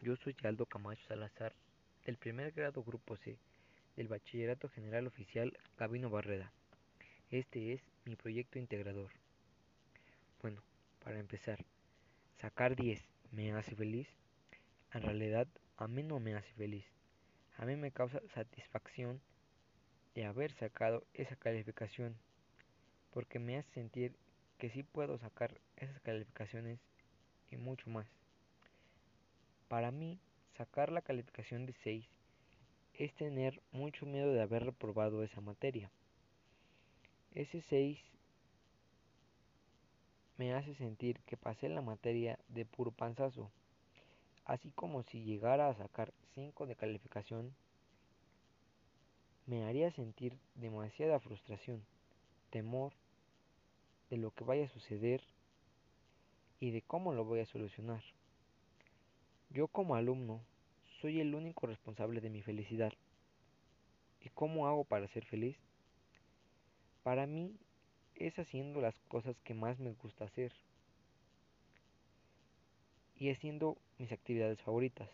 Yo soy Aldo Camacho Salazar, del primer grado Grupo C, del Bachillerato General Oficial Gabino Barreda. Este es mi proyecto integrador. Bueno, para empezar, sacar 10 me hace feliz. En realidad, a mí no me hace feliz. A mí me causa satisfacción de haber sacado esa calificación, porque me hace sentir que sí puedo sacar esas calificaciones y mucho más. Para mí, sacar la calificación de 6 es tener mucho miedo de haber reprobado esa materia. Ese 6 me hace sentir que pasé la materia de puro panzazo, así como si llegara a sacar 5 de calificación, me haría sentir demasiada frustración, temor de lo que vaya a suceder y de cómo lo voy a solucionar. Yo como alumno soy el único responsable de mi felicidad. ¿Y cómo hago para ser feliz? Para mí es haciendo las cosas que más me gusta hacer y haciendo mis actividades favoritas.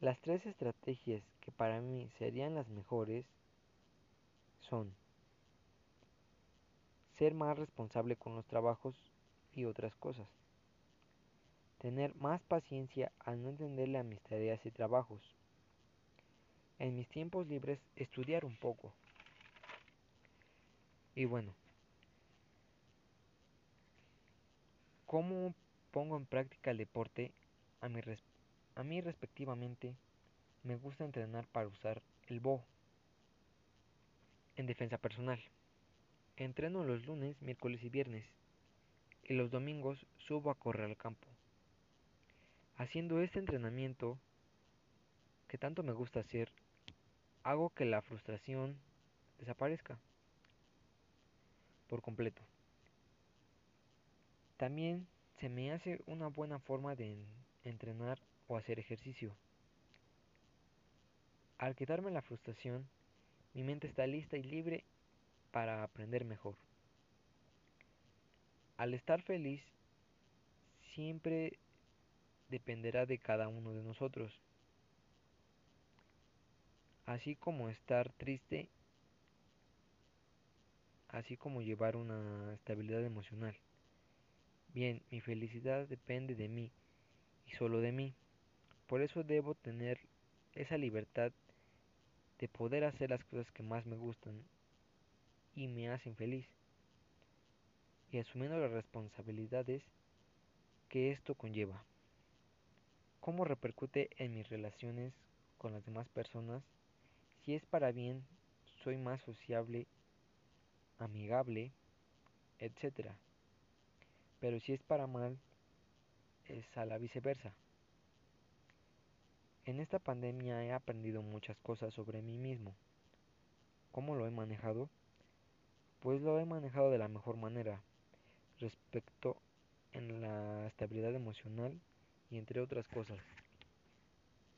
Las tres estrategias que para mí serían las mejores son ser más responsable con los trabajos y otras cosas tener más paciencia al no entenderle a mis tareas y trabajos. En mis tiempos libres estudiar un poco. Y bueno, ¿cómo pongo en práctica el deporte? A a mí respectivamente me gusta entrenar para usar el BO en defensa personal. Entreno los lunes, miércoles y viernes y los domingos subo a correr al campo. Haciendo este entrenamiento que tanto me gusta hacer, hago que la frustración desaparezca por completo. También se me hace una buena forma de entrenar o hacer ejercicio. Al quitarme la frustración, mi mente está lista y libre para aprender mejor. Al estar feliz, siempre dependerá de cada uno de nosotros. Así como estar triste, así como llevar una estabilidad emocional. Bien, mi felicidad depende de mí y solo de mí. Por eso debo tener esa libertad de poder hacer las cosas que más me gustan y me hacen feliz. Y asumiendo las responsabilidades que esto conlleva cómo repercute en mis relaciones con las demás personas. Si es para bien, soy más sociable, amigable, etc. Pero si es para mal, es a la viceversa. En esta pandemia he aprendido muchas cosas sobre mí mismo. ¿Cómo lo he manejado? Pues lo he manejado de la mejor manera, respecto en la estabilidad emocional y entre otras cosas.